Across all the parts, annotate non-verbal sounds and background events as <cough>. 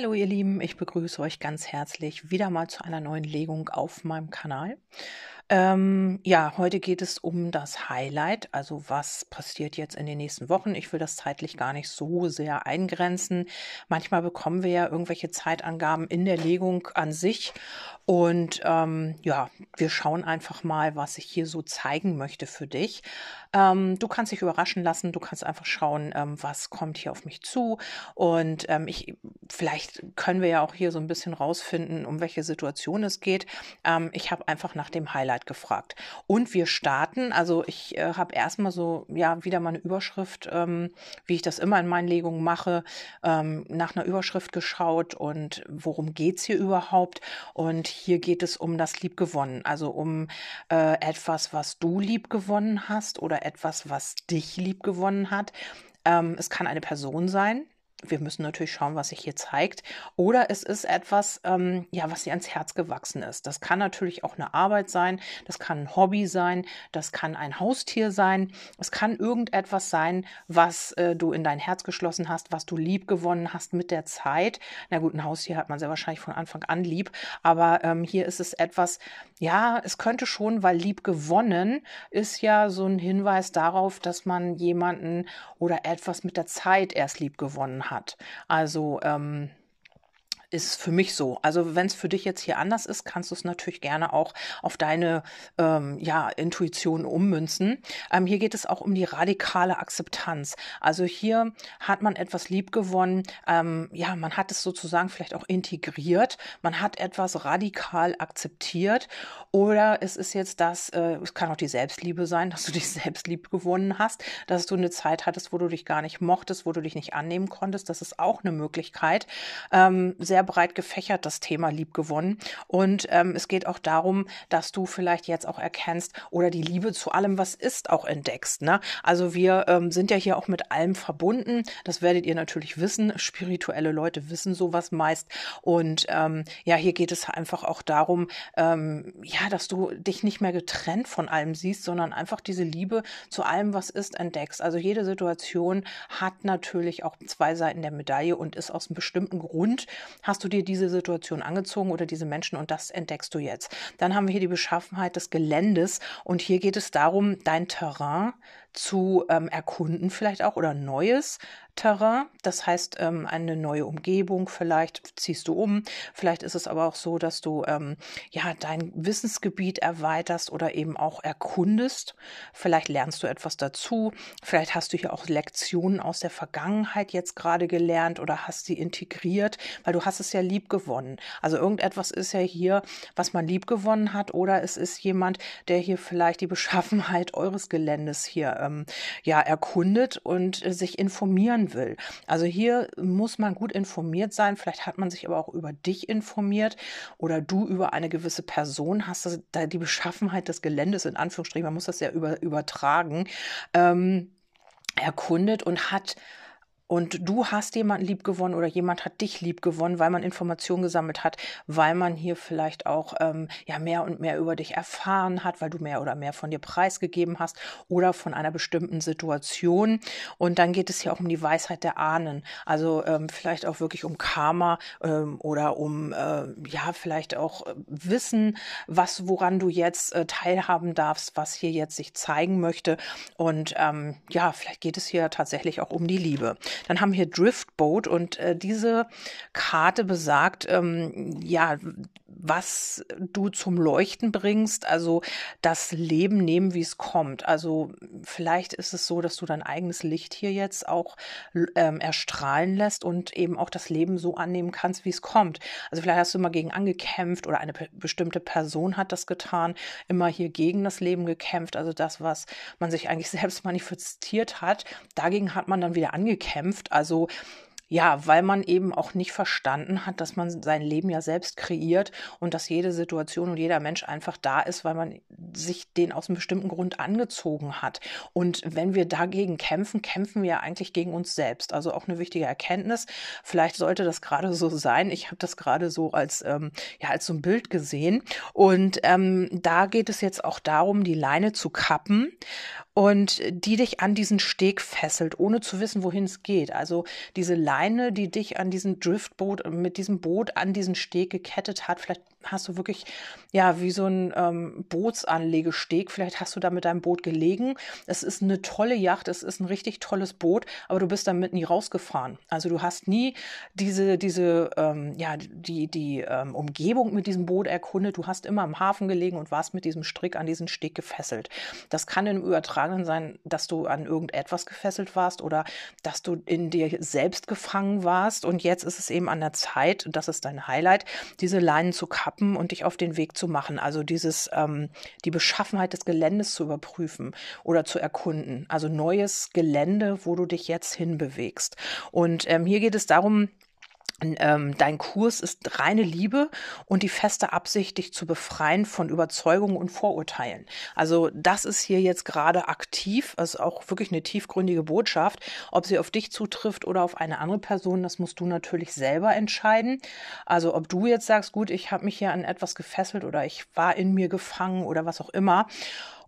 Hallo ihr Lieben, ich begrüße euch ganz herzlich wieder mal zu einer neuen Legung auf meinem Kanal. Ähm, ja, heute geht es um das Highlight, also was passiert jetzt in den nächsten Wochen. Ich will das zeitlich gar nicht so sehr eingrenzen. Manchmal bekommen wir ja irgendwelche Zeitangaben in der Legung an sich und ähm, ja, wir schauen einfach mal, was ich hier so zeigen möchte für dich. Ähm, du kannst dich überraschen lassen, du kannst einfach schauen, ähm, was kommt hier auf mich zu. Und ähm, ich, vielleicht können wir ja auch hier so ein bisschen rausfinden, um welche Situation es geht. Ähm, ich habe einfach nach dem Highlight gefragt. Und wir starten, also ich äh, habe erstmal so, ja, wieder mal eine Überschrift, ähm, wie ich das immer in meinen Legungen mache, nach einer Überschrift geschaut und worum geht's hier überhaupt. Und hier geht es um das Liebgewonnen, also um äh, etwas, was du liebgewonnen hast oder etwas, was dich liebgewonnen hat. Ähm, es kann eine Person sein, wir müssen natürlich schauen, was sich hier zeigt. Oder es ist etwas, ähm, ja, was dir ans Herz gewachsen ist. Das kann natürlich auch eine Arbeit sein, das kann ein Hobby sein, das kann ein Haustier sein, es kann irgendetwas sein, was äh, du in dein Herz geschlossen hast, was du lieb gewonnen hast mit der Zeit. Na gut, ein Haustier hat man sehr wahrscheinlich von Anfang an lieb, aber ähm, hier ist es etwas, ja, es könnte schon, weil lieb gewonnen ist ja so ein Hinweis darauf, dass man jemanden oder etwas mit der Zeit erst lieb gewonnen hat hat. Also ähm, ist für mich so. Also wenn es für dich jetzt hier anders ist, kannst du es natürlich gerne auch auf deine ähm, ja, Intuition ummünzen. Ähm, hier geht es auch um die radikale Akzeptanz. Also hier hat man etwas liebgewonnen. Ähm, ja, man hat es sozusagen vielleicht auch integriert. Man hat etwas radikal akzeptiert. Oder es ist jetzt das, äh, es kann auch die Selbstliebe sein, dass du <laughs> dich selbst lieb gewonnen hast, dass du eine Zeit hattest, wo du dich gar nicht mochtest, wo du dich nicht annehmen konntest. Das ist auch eine Möglichkeit. Ähm, sehr sehr breit gefächert, das Thema liebgewonnen. Und ähm, es geht auch darum, dass du vielleicht jetzt auch erkennst oder die Liebe zu allem, was ist, auch entdeckst. Ne? Also wir ähm, sind ja hier auch mit allem verbunden. Das werdet ihr natürlich wissen. Spirituelle Leute wissen sowas meist. Und ähm, ja, hier geht es einfach auch darum, ähm, ja, dass du dich nicht mehr getrennt von allem siehst, sondern einfach diese Liebe zu allem, was ist, entdeckst. Also jede Situation hat natürlich auch zwei Seiten der Medaille und ist aus einem bestimmten Grund hast du dir diese Situation angezogen oder diese Menschen und das entdeckst du jetzt. Dann haben wir hier die Beschaffenheit des Geländes und hier geht es darum, dein Terrain zu ähm, erkunden vielleicht auch oder Neues Terrain. Das heißt, ähm, eine neue Umgebung vielleicht ziehst du um. Vielleicht ist es aber auch so, dass du ähm, ja dein Wissensgebiet erweiterst oder eben auch erkundest. Vielleicht lernst du etwas dazu. Vielleicht hast du hier auch Lektionen aus der Vergangenheit jetzt gerade gelernt oder hast sie integriert, weil du hast es ja lieb gewonnen. Also irgendetwas ist ja hier, was man lieb gewonnen hat oder es ist jemand, der hier vielleicht die Beschaffenheit eures Geländes hier ähm, ja erkundet und äh, sich informieren will. Also hier muss man gut informiert sein. Vielleicht hat man sich aber auch über dich informiert oder du über eine gewisse Person hast das, da die Beschaffenheit des Geländes in Anführungsstrichen, man muss das ja über, übertragen, ähm, erkundet und hat und du hast jemanden lieb gewonnen oder jemand hat dich lieb gewonnen, weil man Informationen gesammelt hat, weil man hier vielleicht auch ähm, ja mehr und mehr über dich erfahren hat, weil du mehr oder mehr von dir preisgegeben hast oder von einer bestimmten Situation. Und dann geht es hier auch um die Weisheit der Ahnen, also ähm, vielleicht auch wirklich um Karma ähm, oder um äh, ja vielleicht auch äh, Wissen, was woran du jetzt äh, teilhaben darfst, was hier jetzt sich zeigen möchte. Und ähm, ja, vielleicht geht es hier tatsächlich auch um die Liebe. Dann haben wir Driftboat und äh, diese Karte besagt, ähm, ja, was du zum Leuchten bringst, also das Leben nehmen, wie es kommt. Also vielleicht ist es so, dass du dein eigenes Licht hier jetzt auch ähm, erstrahlen lässt und eben auch das Leben so annehmen kannst, wie es kommt. Also vielleicht hast du immer gegen angekämpft oder eine bestimmte Person hat das getan, immer hier gegen das Leben gekämpft. Also das, was man sich eigentlich <laughs> selbst manifestiert hat, dagegen hat man dann wieder angekämpft. Also ja, weil man eben auch nicht verstanden hat, dass man sein Leben ja selbst kreiert und dass jede Situation und jeder Mensch einfach da ist, weil man sich den aus einem bestimmten Grund angezogen hat. Und wenn wir dagegen kämpfen, kämpfen wir eigentlich gegen uns selbst. Also auch eine wichtige Erkenntnis. Vielleicht sollte das gerade so sein. Ich habe das gerade so als ähm, ja als so ein Bild gesehen. Und ähm, da geht es jetzt auch darum, die Leine zu kappen und die dich an diesen Steg fesselt, ohne zu wissen, wohin es geht. Also diese Leine, die dich an diesen Driftboot, mit diesem Boot an diesen Steg gekettet hat, vielleicht hast du wirklich, ja, wie so ein ähm, Bootsanlegesteg, vielleicht hast du da mit deinem Boot gelegen. Es ist eine tolle Yacht, es ist ein richtig tolles Boot, aber du bist damit nie rausgefahren. Also du hast nie diese, diese, ähm, ja, die, die ähm, Umgebung mit diesem Boot erkundet. Du hast immer im Hafen gelegen und warst mit diesem Strick an diesen Steg gefesselt. Das kann im Übertragenen sein, dass du an irgendetwas gefesselt warst oder dass du in dir selbst gefangen warst. Und jetzt ist es eben an der Zeit, das ist dein Highlight, diese Leinen zu kappen kappen und dich auf den Weg zu machen. Also dieses, ähm, die Beschaffenheit des Geländes zu überprüfen oder zu erkunden. Also neues Gelände, wo du dich jetzt hinbewegst. Und ähm, hier geht es darum, ähm, dein Kurs ist reine Liebe und die feste Absicht, dich zu befreien von Überzeugungen und Vorurteilen. Also das ist hier jetzt gerade aktiv, also auch wirklich eine tiefgründige Botschaft. Ob sie auf dich zutrifft oder auf eine andere Person, das musst du natürlich selber entscheiden. Also ob du jetzt sagst, gut, ich habe mich hier an etwas gefesselt oder ich war in mir gefangen oder was auch immer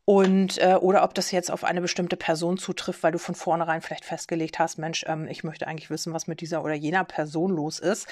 und äh, oder ob das jetzt auf eine bestimmte Person zutrifft, weil du von vornherein vielleicht festgelegt hast, Mensch, ähm, ich möchte eigentlich wissen, was mit dieser oder jener Person los ist.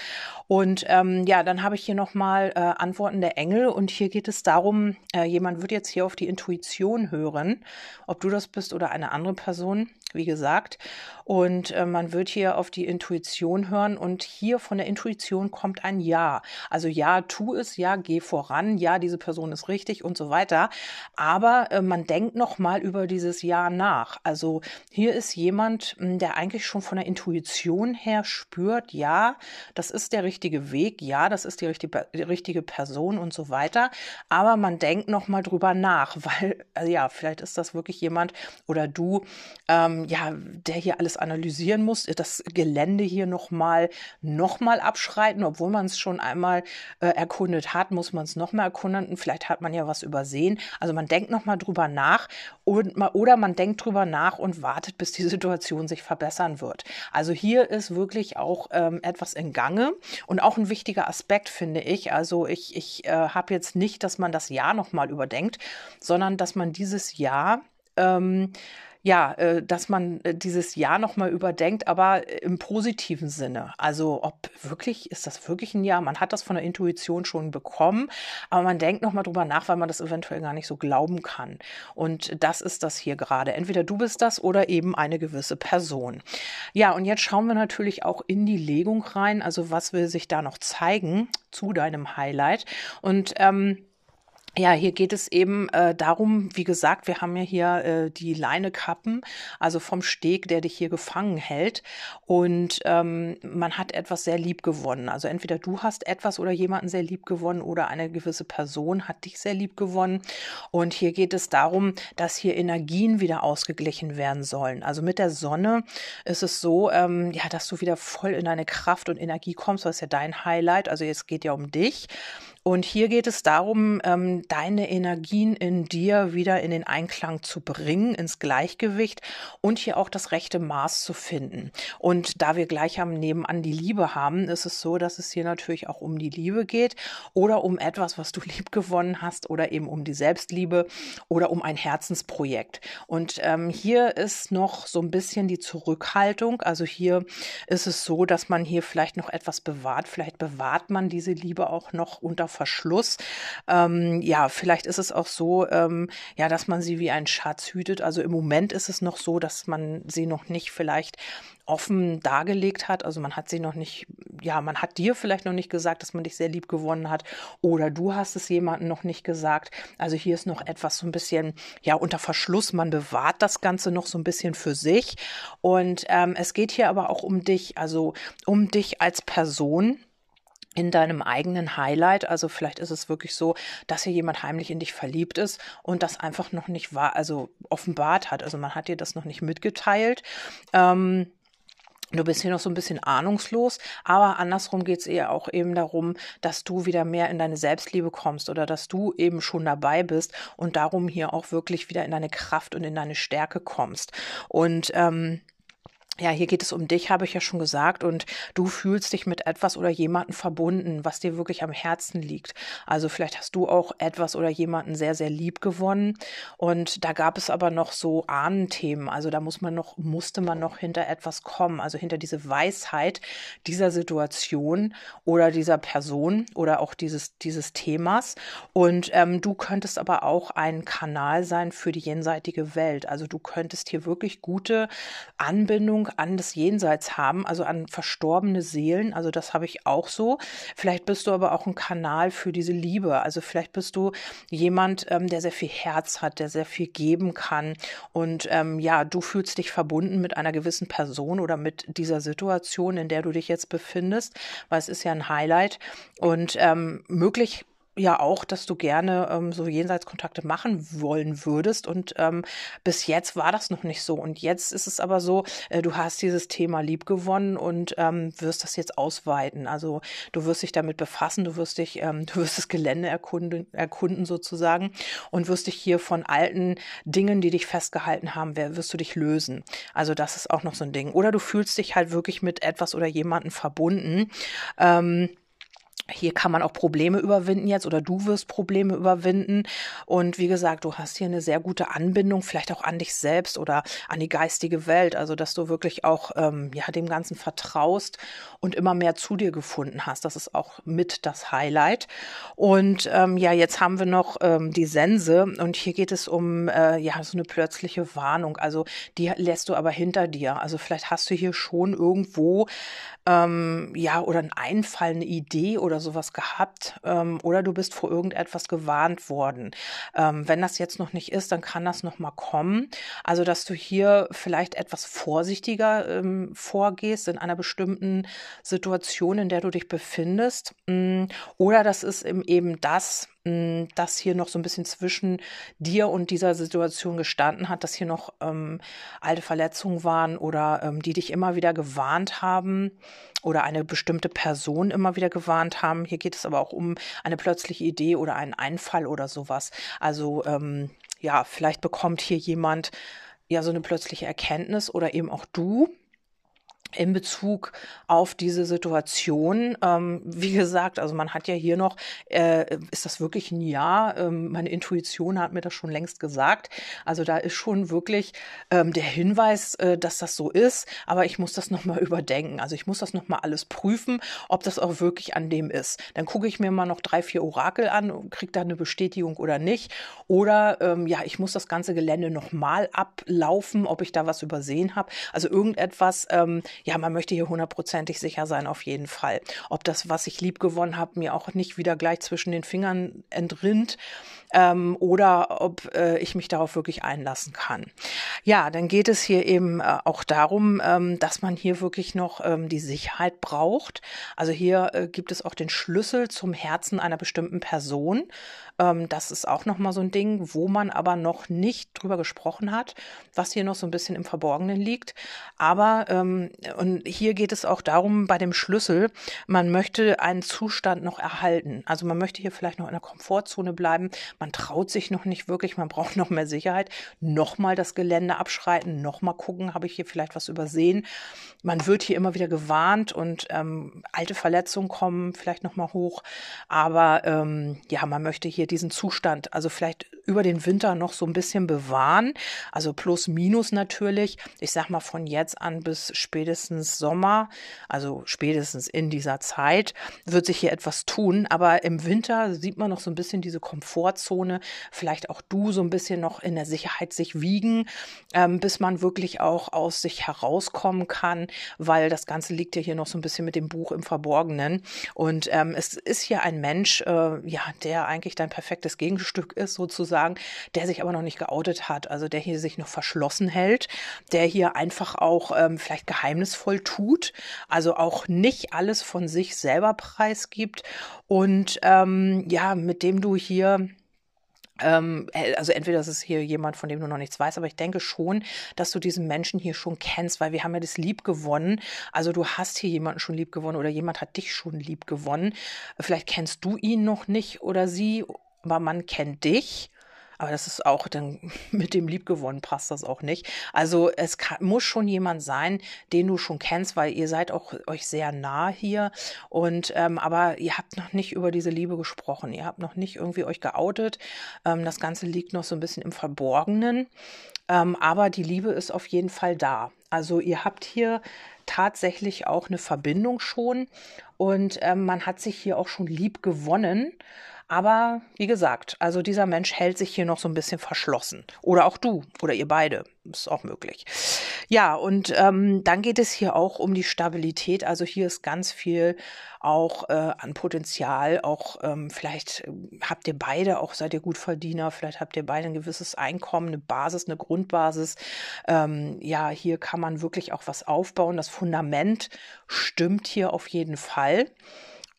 Und ähm, ja, dann habe ich hier nochmal äh, Antworten der Engel und hier geht es darum, äh, jemand wird jetzt hier auf die Intuition hören, ob du das bist oder eine andere Person wie gesagt. Und äh, man wird hier auf die Intuition hören und hier von der Intuition kommt ein Ja. Also ja, tu es, ja, geh voran, ja, diese Person ist richtig und so weiter. Aber äh, man denkt noch mal über dieses Ja nach. Also hier ist jemand, hm, der eigentlich schon von der Intuition her spürt, ja, das ist der richtige Weg, ja, das ist die richtige, die richtige Person und so weiter. Aber man denkt noch mal drüber nach, <laughs> weil, also ja, vielleicht ist das wirklich jemand oder du, ähm, ja, der hier alles analysieren muss, das Gelände hier nochmal noch mal abschreiten, obwohl man es schon einmal äh, erkundet hat, muss man es nochmal erkunden. Vielleicht hat man ja was übersehen. Also man denkt nochmal drüber nach und, oder man denkt drüber nach und wartet, bis die Situation sich verbessern wird. Also hier ist wirklich auch ähm, etwas in Gange und auch ein wichtiger Aspekt, finde ich. Also ich, ich äh, habe jetzt nicht, dass man das Jahr nochmal überdenkt, sondern dass man dieses Jahr ähm, ja, äh, dass man äh, dieses Jahr nochmal überdenkt, aber im positiven Sinne. Also ob wirklich, ist das wirklich ein Jahr? Man hat das von der Intuition schon bekommen, aber man denkt nochmal drüber nach, weil man das eventuell gar nicht so glauben kann. Und das ist das hier gerade. Entweder du bist das oder eben eine gewisse Person. Ja, und jetzt schauen wir natürlich auch in die Legung rein. Also was will sich da noch zeigen zu deinem Highlight? Und ähm, ja, hier geht es eben äh, darum, wie gesagt, wir haben ja hier äh, die Leinekappen, also vom Steg, der dich hier gefangen hält. Und ähm, man hat etwas sehr lieb gewonnen. Also entweder du hast etwas oder jemanden sehr lieb gewonnen oder eine gewisse Person hat dich sehr lieb gewonnen. Und hier geht es darum, dass hier Energien wieder ausgeglichen werden sollen. Also mit der Sonne ist es so, ähm, ja, dass du wieder voll in deine Kraft und Energie kommst. Das ist ja dein Highlight. Also jetzt geht ja um dich. Und hier geht es darum, ähm, deine Energien in dir wieder in den Einklang zu bringen, ins Gleichgewicht und hier auch das rechte Maß zu finden. Und da wir gleich am Nebenan die Liebe haben, ist es so, dass es hier natürlich auch um die Liebe geht oder um etwas, was du <laughs> lieb gewonnen hast oder eben um die Selbstliebe oder um ein Herzensprojekt. Und ähm, hier ist noch so ein bisschen die Zurückhaltung. Also hier ist es so, dass man hier vielleicht noch etwas bewahrt. Vielleicht bewahrt man diese Liebe auch noch unter Verschluss. Ähm, ja, vielleicht ist es auch so, ähm, ja, dass man sie wie ein Schatz hütet. Also im Moment ist es noch so, dass man sie noch nicht vielleicht offen dargelegt hat. Also man hat sie noch nicht, ja, man hat dir vielleicht noch nicht gesagt, dass man dich sehr lieb gewonnen hat oder du hast es jemandem noch nicht gesagt. Also hier ist noch etwas so ein bisschen, ja, unter Verschluss. Man bewahrt das Ganze noch so ein bisschen für sich. Und ähm, es geht hier aber auch um dich, also um dich als Person in deinem eigenen Highlight. Also vielleicht ist es wirklich so, dass hier jemand heimlich in dich verliebt ist und das einfach noch nicht war, also offenbart hat. Also man hat dir das noch nicht mitgeteilt. Ähm, Du bist hier noch so ein bisschen ahnungslos, aber andersrum geht es eher auch eben darum, dass du wieder mehr in deine Selbstliebe kommst oder dass du eben schon dabei bist und darum hier auch wirklich wieder in deine Kraft und in deine Stärke kommst. Und ähm, Ja, hier geht es um dich, habe ich ja schon gesagt, und du fühlst dich mit etwas oder jemanden verbunden, was dir wirklich am Herzen liegt. Also vielleicht hast du auch etwas oder jemanden sehr, sehr lieb gewonnen und da gab es aber noch so Ahnenthemen. Also da muss man noch, musste man noch hinter etwas kommen, also hinter diese Weisheit dieser Situation oder dieser Person oder auch dieses, dieses Themas. Und ähm, du könntest aber auch ein Kanal sein für die jenseitige Welt. Also du könntest hier wirklich gute Anbindung an das Jenseits haben, also an verstorbene Seelen. Also das habe ich auch so. Vielleicht bist du aber auch ein Kanal für diese Liebe. Also vielleicht bist du jemand, ähm, der sehr viel Herz hat, der sehr viel geben kann. Und ähm, ja, du fühlst dich verbunden mit einer gewissen Person oder mit dieser Situation, in der du dich jetzt befindest, weil es ist ja ein Highlight. Und ähm, möglich ja auch, dass du gerne ähm, so Jenseitskontakte machen wollen würdest. Und ähm, bis jetzt war das noch nicht so. Und jetzt ist es aber so, äh, du hast dieses Thema lieb gewonnen und ähm, wirst das jetzt ausweiten. Also du wirst dich damit befassen, du wirst dich, ähm, du wirst das Gelände erkunden, erkunden sozusagen und wirst dich hier von alten Dingen, die dich festgehalten haben, wirst du dich lösen. Also das ist auch noch so ein Ding. Oder du fühlst dich halt wirklich mit etwas oder jemanden verbunden. Ähm, hier kann man auch Probleme überwinden jetzt oder du wirst Probleme überwinden. Und wie gesagt, du hast hier eine sehr gute Anbindung, vielleicht auch an dich selbst oder an die geistige Welt. Also, dass du wirklich auch ähm, ja, dem Ganzen vertraust und immer mehr zu dir gefunden hast. Das ist auch mit das Highlight. Und ähm, ja, jetzt haben wir noch ähm, die Sense und hier geht es um äh, ja so eine plötzliche Warnung. Also, die lässt du aber hinter dir. Also, vielleicht hast du hier schon irgendwo ähm, ja oder ein Einfall, eine Idee oder sowas gehabt ähm, oder du bist vor irgendetwas gewarnt worden. Ähm, wenn das jetzt noch nicht ist, dann kann das noch mal kommen. Also, dass du hier vielleicht etwas vorsichtiger ähm, vorgehst in einer bestimmten Situation, in der du dich befindest. Mm, oder das ist eben das, mm, das hier noch so ein bisschen zwischen dir und dieser Situation gestanden hat, dass hier noch ähm, alte Verletzungen waren oder ähm, die dich immer wieder gewarnt haben oder eine bestimmte Person immer wieder gewarnt haben. Hier geht es aber auch um eine plötzliche Idee oder einen Einfall oder sowas. Also ähm, ja, vielleicht bekommt hier jemand ja so eine plötzliche Erkenntnis oder eben auch du in Bezug auf diese Situation. Ähm, wie gesagt, also man hat ja hier noch, äh, ist das wirklich ein Ja? Ähm, meine Intuition hat mir das schon längst gesagt. Also da ist schon wirklich ähm, der Hinweis, äh, dass das so ist. Aber ich muss das nochmal <laughs> überdenken. Also ich muss das nochmal alles prüfen, ob das auch wirklich an dem ist. Dann gucke ich mir mal noch drei, vier Orakel an und kriege da eine Bestätigung oder nicht. Oder ähm, ja, ich muss das ganze Gelände nochmal ablaufen, ob ich da was übersehen habe. Also irgendetwas, ähm, ja, man möchte hier hundertprozentig sicher sein, auf jeden Fall. Ob das, was ich lieb gewonnen habe, mir auch nicht wieder gleich zwischen den Fingern entrinnt ähm, oder ob äh, ich mich darauf wirklich einlassen kann. Ja, dann geht es hier eben äh, auch darum, ähm, dass man hier wirklich noch ähm, die Sicherheit braucht. Also hier äh, gibt es auch den Schlüssel zum Herzen einer bestimmten Person. Ähm, das ist auch nochmal so ein Ding, wo man aber noch nicht drüber gesprochen hat, was hier noch so ein bisschen im Verborgenen liegt. Aber ähm, und hier geht es auch darum, bei dem Schlüssel, man möchte einen Zustand noch erhalten. Also man möchte hier vielleicht noch in der Komfortzone bleiben. Man traut sich noch nicht wirklich, man braucht noch mehr Sicherheit. Nochmal das Gelände abschreiten, nochmal gucken, habe ich hier vielleicht was übersehen. Man wird hier immer wieder gewarnt und ähm, alte Verletzungen kommen vielleicht nochmal hoch. Aber ähm, ja, man möchte hier diesen Zustand, also vielleicht über den Winter noch so ein bisschen bewahren. Also plus minus natürlich. Ich sag mal von jetzt an bis spätestens Sommer, also spätestens in dieser Zeit, wird sich hier etwas tun. Aber im Winter sieht man noch so ein bisschen diese Komfortzone. Vielleicht auch du so ein bisschen noch in der Sicherheit sich wiegen, ähm, bis man wirklich auch aus sich herauskommen kann, weil das Ganze liegt ja hier noch so ein bisschen mit dem Buch im Verborgenen. Und ähm, es ist hier ein Mensch, äh, ja, der eigentlich dein perfektes Gegenstück ist, sozusagen, der sich aber noch nicht geoutet hat, also der hier sich noch verschlossen hält, der hier einfach auch ähm, vielleicht geheimnisvoll tut, also auch nicht alles von sich selber preisgibt und ähm, ja, mit dem du hier also entweder ist es hier jemand, von dem du noch nichts weißt, aber ich denke schon, dass du diesen Menschen hier schon kennst, weil wir haben ja das lieb gewonnen. Also du hast hier jemanden schon lieb gewonnen oder jemand hat dich schon lieb gewonnen. Vielleicht kennst du ihn noch nicht oder sie, aber man kennt dich. Aber das ist auch dann <laughs> mit dem Liebgewonnen passt das auch nicht. Also es kann, muss schon jemand sein, den du schon kennst, weil ihr seid auch euch sehr nah hier. Und ähm, aber ihr habt noch nicht über diese Liebe gesprochen. Ihr habt noch nicht irgendwie euch geoutet. Ähm, das Ganze liegt noch so ein bisschen im Verborgenen. Ähm, aber die Liebe ist auf jeden Fall da. Also ihr habt hier tatsächlich auch eine Verbindung schon und ähm, man hat sich hier auch schon lieb gewonnen. Aber wie gesagt, also dieser Mensch hält sich hier noch so ein bisschen verschlossen. Oder auch du oder ihr beide. Ist auch möglich. Ja, und ähm, dann geht es hier auch um die Stabilität. Also hier ist ganz viel auch äh, an Potenzial. Auch ähm, vielleicht äh, habt ihr beide, auch seid ihr Gutverdiener, vielleicht habt ihr beide ein gewisses Einkommen, eine Basis, eine Grundbasis. Ähm, ja, hier kann man wirklich auch was aufbauen. Das Fundament stimmt hier auf jeden Fall.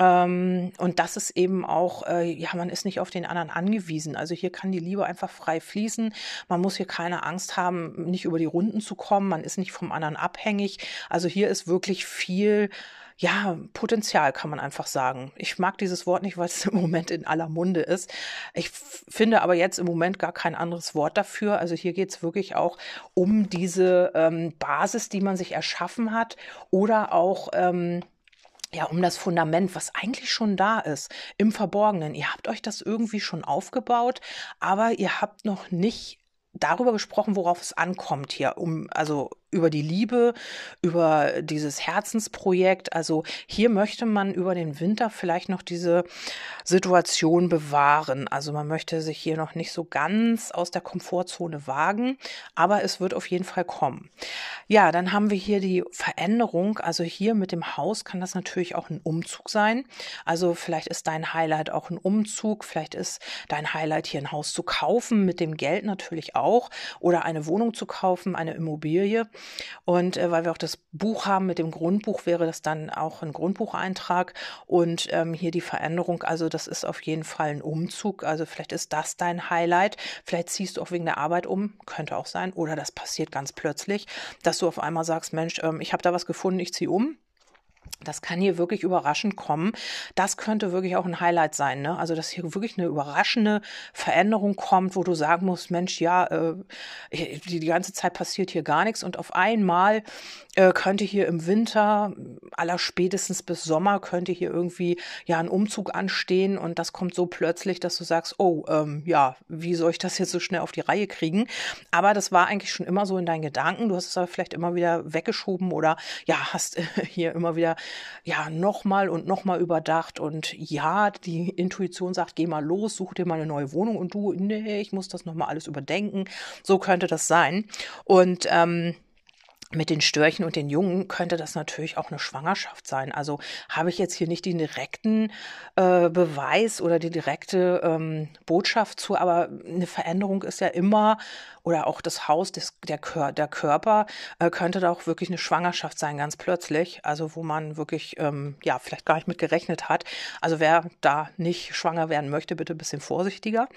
Ähm, und das ist eben auch, äh, ja, man ist nicht auf den anderen angewiesen. Also hier kann die Liebe einfach frei fließen. Man muss hier keine Angst haben, nicht über die Runden zu kommen. Man ist nicht vom anderen abhängig. Also hier ist wirklich viel ja, Potenzial kann man einfach sagen. Ich mag dieses Wort nicht, weil es <laughs> im Moment in aller Munde ist. Ich finde aber jetzt im Moment gar kein anderes Wort dafür. Also hier geht es wirklich auch um diese ähm, Basis, die man sich erschaffen hat oder auch ähm, ja, um das Fundament, was eigentlich schon da ist, im Verborgenen. Ihr habt euch das irgendwie schon aufgebaut, aber ihr habt noch nicht darüber gesprochen, worauf es ankommt hier, um also über die Liebe, über dieses Herzensprojekt. Also hier möchte man über den Winter vielleicht noch diese Situation bewahren. Also man möchte sich hier noch nicht so ganz aus der Komfortzone wagen, aber es wird auf jeden Fall kommen. Ja, dann haben wir hier die Veränderung. Also hier mit dem Haus kann das natürlich auch ein Umzug sein. Also vielleicht ist dein Highlight auch ein Umzug. Vielleicht ist dein Highlight hier ein Haus zu kaufen, mit dem Geld natürlich auch oder eine Wohnung zu kaufen, eine Immobilie. Und äh, weil wir auch das Buch haben mit dem Grundbuch, wäre das dann auch ein Grundbucheintrag. Und ähm, hier die Veränderung, also das ist auf jeden Fall ein Umzug. Also vielleicht ist das dein Highlight. Vielleicht ziehst du auch wegen der Arbeit um, könnte auch sein. Oder das passiert ganz plötzlich, dass du auf einmal sagst, Mensch, ähm, ich habe da was gefunden, ich ziehe um. Das kann hier wirklich überraschend kommen. Das könnte wirklich auch ein Highlight sein. Ne? Also, dass hier wirklich eine überraschende Veränderung kommt, wo du sagen musst, Mensch, ja, äh, die, die ganze Zeit passiert hier gar nichts und auf einmal äh, könnte hier im Winter, aller spätestens bis Sommer, könnte hier irgendwie ja ein Umzug anstehen und das kommt so plötzlich, dass du sagst, oh, ähm, ja, wie soll ich das jetzt so schnell auf die Reihe kriegen? Aber das war eigentlich schon immer so in deinen Gedanken. Du hast es aber vielleicht immer wieder weggeschoben oder ja, hast äh, <laughs> hier immer wieder ja nochmal und nochmal überdacht und ja, die Intuition sagt, geh mal los, such dir mal eine neue Wohnung und du, nee, ich muss das nochmal alles überdenken. So könnte das sein. Und ähm, mit den Störchen und den Jungen könnte das natürlich auch eine Schwangerschaft sein. Also habe ich jetzt hier nicht den direkten äh, Beweis oder die direkte ähm, Botschaft zu, aber eine Veränderung ist ja immer oder auch das Haus, des, der, Kör, der Körper äh, könnte da auch wirklich eine Schwangerschaft sein, ganz plötzlich. Also wo man wirklich, ähm, ja, vielleicht gar nicht mit gerechnet hat. Also wer da nicht schwanger werden möchte, bitte ein bisschen vorsichtiger.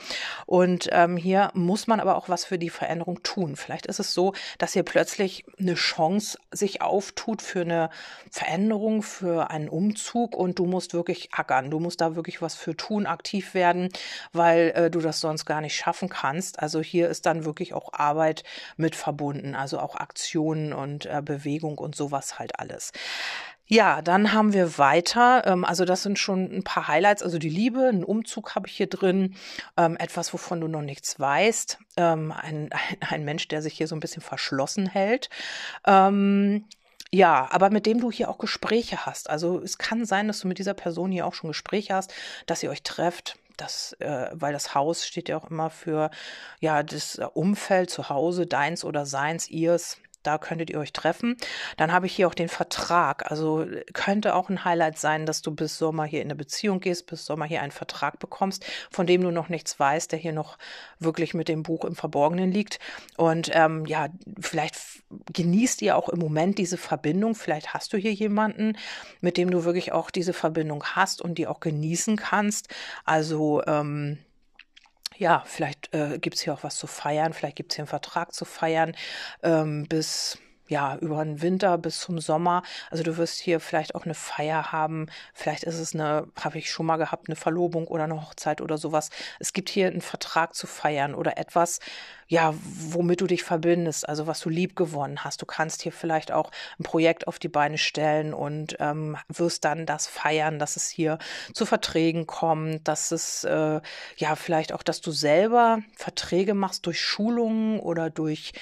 Und ähm, hier muss man aber auch was für die Veränderung tun. Vielleicht ist es so, dass hier plötzlich eine Chance sich auftut für eine Veränderung, für einen Umzug und du musst wirklich ackern. Du musst da wirklich was für tun, aktiv werden, weil äh, du das sonst gar nicht schaffen kannst. Also hier ist dann wirklich auch Arbeit mit verbunden, also auch Aktionen und äh, Bewegung und sowas halt alles. Ja, dann haben wir weiter, ähm, also das sind schon ein paar Highlights, also die Liebe, einen Umzug habe ich hier drin, ähm, etwas, wovon du noch nichts weißt, ähm, ein, ein, ein, Mensch, der sich hier so ein bisschen verschlossen hält. Ja, aber mit dem du hier auch Gespräche hast. Also es kann sein, dass du mit dieser Person hier auch schon Gespräche hast, dass ihr euch trefft, das, äh, weil das Haus steht ja auch immer für ja das Umfeld zu Hause, deins oder seins, ihrs. Da könntet ihr euch treffen. Dann habe ich hier auch den Vertrag. Also könnte auch ein Highlight sein, dass du bis Sommer hier in eine Beziehung gehst, bis Sommer hier einen Vertrag bekommst, von dem du noch nichts weißt, der hier noch wirklich mit dem Buch im Verborgenen liegt. Und ähm, ja, vielleicht genießt ihr auch im Moment diese Verbindung. Vielleicht hast du hier jemanden, mit dem du wirklich auch diese Verbindung hast und die auch genießen kannst. Also ähm, ja, vielleicht äh, gibt es hier auch was zu feiern, vielleicht gibt es hier einen Vertrag zu feiern ähm, bis ja, über den Winter bis zum Sommer. Also du wirst hier vielleicht auch eine Feier haben. Vielleicht ist es eine, habe ich schon mal gehabt, eine Verlobung oder eine Hochzeit oder sowas. Es gibt hier einen Vertrag zu feiern oder etwas, ja, womit du dich verbindest, also was du lieb gewonnen hast. Du kannst hier vielleicht auch ein Projekt auf die Beine stellen und ähm, wirst dann das feiern, dass es hier zu Verträgen kommt, dass es, äh, ja, vielleicht auch, dass du selber Verträge machst durch Schulungen oder durch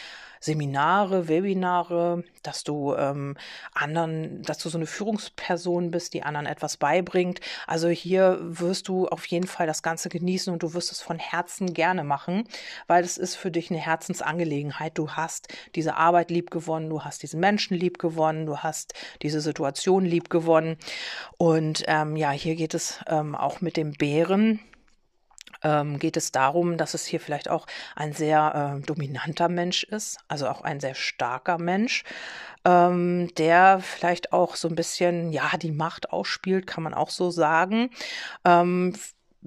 Seminare, Webinare, dass du ähm, anderen, dass du so eine Führungsperson bist, die anderen etwas beibringt. Also hier wirst du auf jeden Fall das Ganze genießen und du wirst es von Herzen gerne machen, weil es ist für dich eine Herzensangelegenheit. Du hast diese Arbeit lieb gewonnen, du hast diesen Menschen lieb gewonnen, du hast diese Situation lieb gewonnen. Und ähm, ja, hier geht es ähm, auch mit dem Bären ähm, geht es darum, dass es hier vielleicht auch ein sehr äh, dominanter Mensch ist, also auch ein sehr starker Mensch, ähm, der vielleicht auch so ein bisschen, ja, die Macht ausspielt, kann man auch so sagen. Ähm,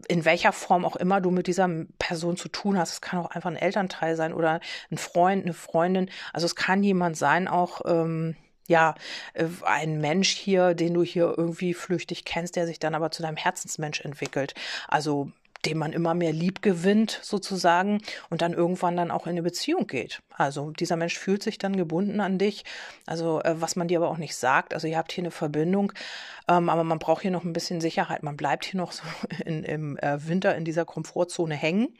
in welcher Form auch immer du mit dieser Person zu tun hast. Es kann auch einfach ein Elternteil sein oder ein Freund, eine Freundin. Also es kann jemand sein, auch ähm, ja, äh, ein Mensch hier, den du hier irgendwie flüchtig kennst, der sich dann aber zu deinem Herzensmensch entwickelt. Also dem man immer mehr lieb gewinnt sozusagen und dann irgendwann dann auch in eine Beziehung geht. Also dieser Mensch fühlt sich dann gebunden an dich, also äh, was man dir aber auch nicht sagt. Also ihr habt hier eine Verbindung, ähm, aber man braucht hier noch ein bisschen Sicherheit. Man bleibt hier noch so <laughs> in, im äh, Winter in dieser Komfortzone hängen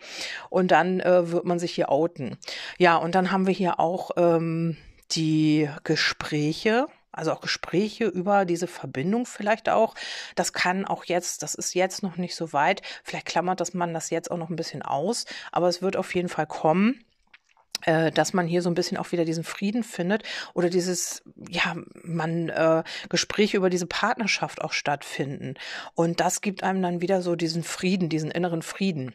und dann äh, wird man sich hier outen. Ja, und dann haben wir hier auch ähm, die Gespräche also auch Gespräche über diese Verbindung vielleicht auch. Das kann auch jetzt, das ist jetzt noch nicht so weit. Vielleicht klammert das man das jetzt auch noch ein bisschen aus, aber es wird auf jeden Fall kommen äh, dass man hier so ein bisschen auch wieder diesen Frieden findet oder dieses, ja, man äh, Gespräche über diese Partnerschaft auch stattfinden. Und das gibt einem dann wieder so diesen Frieden, diesen inneren Frieden.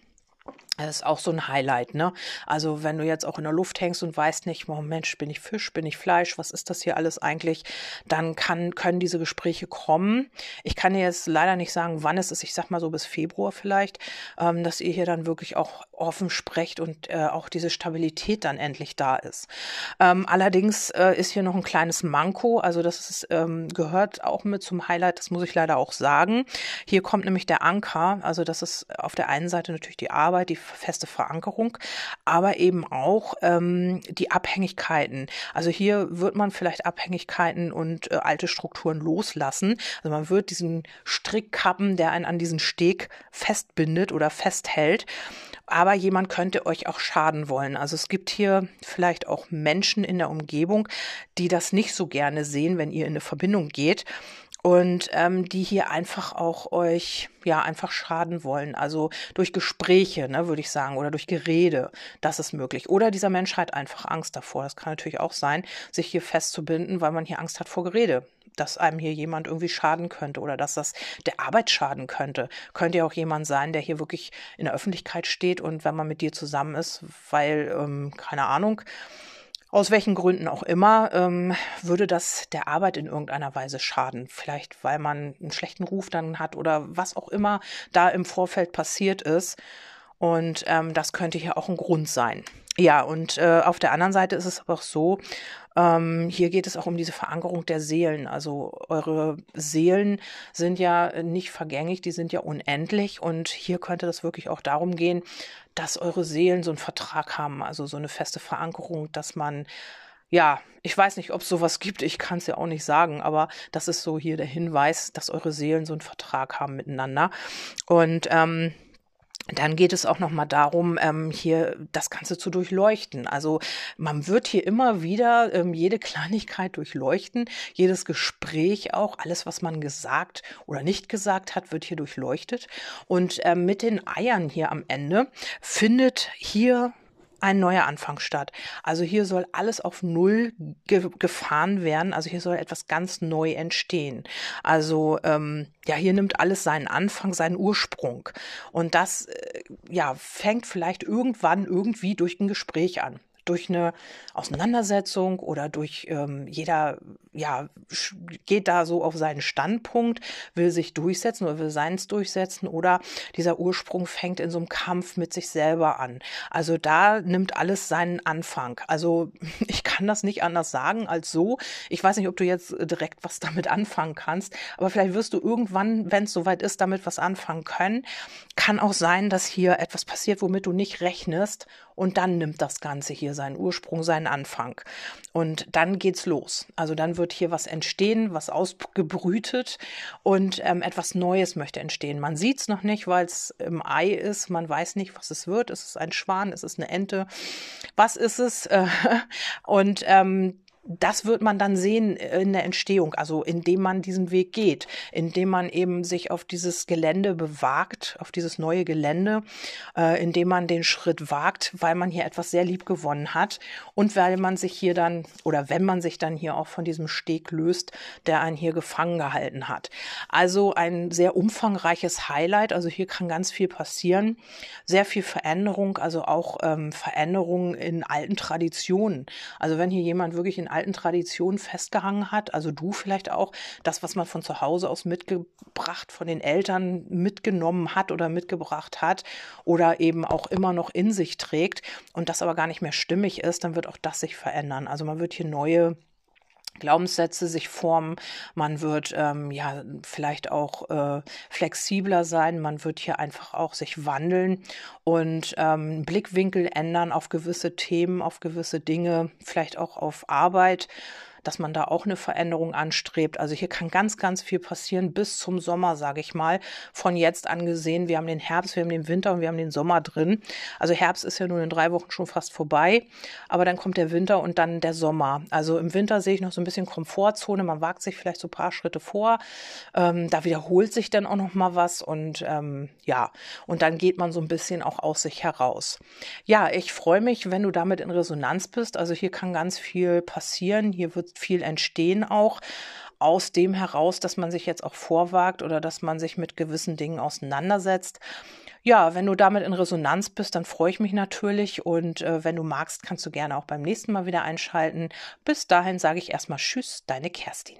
Das ist auch so ein Highlight, ne? Also wenn du jetzt auch in der Luft hängst und weißt nicht, oh Mensch, bin ich Fisch, bin ich Fleisch, was ist das hier alles eigentlich, dann kann, können diese Gespräche kommen. Ich kann dir jetzt leider nicht sagen, wann es ist, ich sag mal so bis Februar vielleicht, ähm, dass ihr hier dann wirklich auch offen sprecht und äh, auch diese Stabilität dann endlich da ist. Ähm, allerdings äh, ist hier noch ein kleines Manko, also das ist, ähm, gehört auch mit zum Highlight, das muss ich leider auch sagen. Hier kommt nämlich der Anker, also das ist auf der einen Seite natürlich die Arbeit, die feste Verankerung, aber eben auch ähm, die Abhängigkeiten. Also hier wird man vielleicht Abhängigkeiten und äh, alte Strukturen loslassen. Also man wird diesen Strick kappen, der einen an diesen Steg festbindet oder festhält aber jemand könnte euch auch schaden wollen. Also es gibt hier vielleicht auch Menschen in der Umgebung, die das nicht so gerne sehen, wenn ihr in eine Verbindung geht und ähm, die hier einfach auch euch ja einfach schaden wollen. Also durch Gespräche, ne, würde ich sagen, oder durch Gerede, das ist möglich. Oder dieser Mensch hat einfach Angst davor. Das kann natürlich auch sein, sich hier festzubinden, weil man hier Angst hat vor Gerede, dass einem hier jemand irgendwie schaden könnte oder dass das der Arbeit schaden könnte. Könnte ja auch jemand sein, der hier wirklich in der Öffentlichkeit steht und wenn man mit dir zusammen ist, weil ähm, keine Ahnung aus welchen Gründen auch immer, ähm, würde das der Arbeit in irgendeiner Weise schaden. Vielleicht, weil man einen schlechten Ruf dann hat oder was auch immer da im Vorfeld passiert ist. Und ähm, das könnte hier auch ein Grund sein. Ja, und äh, auf der anderen Seite ist es aber auch so, ähm, hier geht es auch um diese Verankerung der Seelen. Also eure Seelen sind ja nicht vergänglich, die sind ja unendlich. Und hier könnte das wirklich auch darum gehen, dass eure Seelen so einen Vertrag haben, also so eine feste Verankerung, dass man ja, ich weiß nicht, ob es sowas gibt, ich kann es ja auch nicht sagen, aber das ist so hier der Hinweis, dass eure Seelen so einen Vertrag haben miteinander. Und ähm, dann geht es auch noch mal darum, ähm, hier das Ganze zu durchleuchten. Also man wird hier immer wieder ähm, jede Kleinigkeit durchleuchten, jedes Gespräch auch, alles, was man gesagt oder nicht gesagt hat, wird hier durchleuchtet. Und ähm, mit den Eiern hier am Ende findet hier ein neuer Anfang statt. Also hier soll alles auf Null ge gefahren werden. Also hier soll etwas ganz neu entstehen. Also ähm, ja, hier nimmt alles seinen Anfang, seinen Ursprung. Und das äh, ja fängt vielleicht irgendwann irgendwie durch ein Gespräch an. durch eine Auseinandersetzung oder durch ähm, jeder, ja, geht da so auf seinen Standpunkt, will sich durchsetzen oder will seins durchsetzen oder dieser Ursprung fängt in so einem Kampf mit sich selber an. Also da nimmt alles seinen Anfang. Also <laughs> ich kann das nicht anders sagen als so. Ich weiß nicht, ob du jetzt direkt was damit anfangen kannst, aber vielleicht wirst du irgendwann, wenn es soweit ist, damit was anfangen können. Kann auch sein, dass hier etwas passiert, womit du nicht rechnest und dann nimmt das Ganze hier seinen Ursprung, seinen Anfang. Und dann geht's los. Also dann wird hier was entstehen, was ausgebrütet und ähm, etwas Neues möchte entstehen. Man sieht's noch nicht, weil es im Ei ist. Man weiß nicht, was es wird. Ist es ein Schwan? Ist es eine Ente? Was ist es? <laughs> und ähm, das wird man dann sehen in der Entstehung, also indem man diesen Weg geht, indem man eben sich auf dieses Gelände bewagt, auf dieses neue Gelände, äh, indem man den Schritt wagt, weil man hier etwas sehr lieb gewonnen hat und weil man sich hier dann oder wenn man sich dann hier auch von diesem Steg löst, der einen hier gefangen gehalten hat. Also ein sehr umfangreiches Highlight, also hier kann ganz viel passieren, sehr viel Veränderung, also auch ähm, Veränderungen in alten Traditionen. Also wenn hier jemand wirklich in alten Traditionen festgehangen hat, also du vielleicht auch, das, was man von zu Hause aus mitgebracht, von den Eltern mitgenommen hat oder mitgebracht hat oder eben auch immer noch in sich trägt und das aber gar nicht mehr stimmig ist, dann wird auch das sich verändern. Also man wird hier neue Glaubenssätze sich formen, man wird ähm, ja vielleicht auch äh, flexibler sein, man wird hier einfach auch sich wandeln und ähm, Blickwinkel ändern auf gewisse Themen, auf gewisse Dinge, vielleicht auch auf Arbeit dass man da auch eine Veränderung anstrebt. Also hier kann ganz, ganz viel passieren bis zum Sommer, sage ich mal. Von jetzt an gesehen, wir haben den Herbst, wir haben den Winter und wir haben den Sommer drin. Also Herbst ist ja nun in drei Wochen schon fast vorbei, aber dann kommt der Winter und dann der Sommer. Also im Winter sehe ich noch so ein bisschen Komfortzone, man wagt sich vielleicht so ein paar Schritte vor. Ähm, da wiederholt sich dann auch noch mal was und ähm, ja, und dann geht man so ein bisschen auch aus sich heraus. Ja, ich freue mich, wenn du damit in Resonanz bist. Also hier kann ganz viel passieren. Hier wird viel entstehen auch aus dem heraus, dass man sich jetzt auch vorwagt oder dass man sich mit gewissen Dingen auseinandersetzt. Ja, wenn du damit in Resonanz bist, dann freue ich mich natürlich und äh, wenn du magst, kannst du gerne auch beim nächsten Mal wieder einschalten. Bis dahin sage ich erstmal Tschüss, deine Kerstin.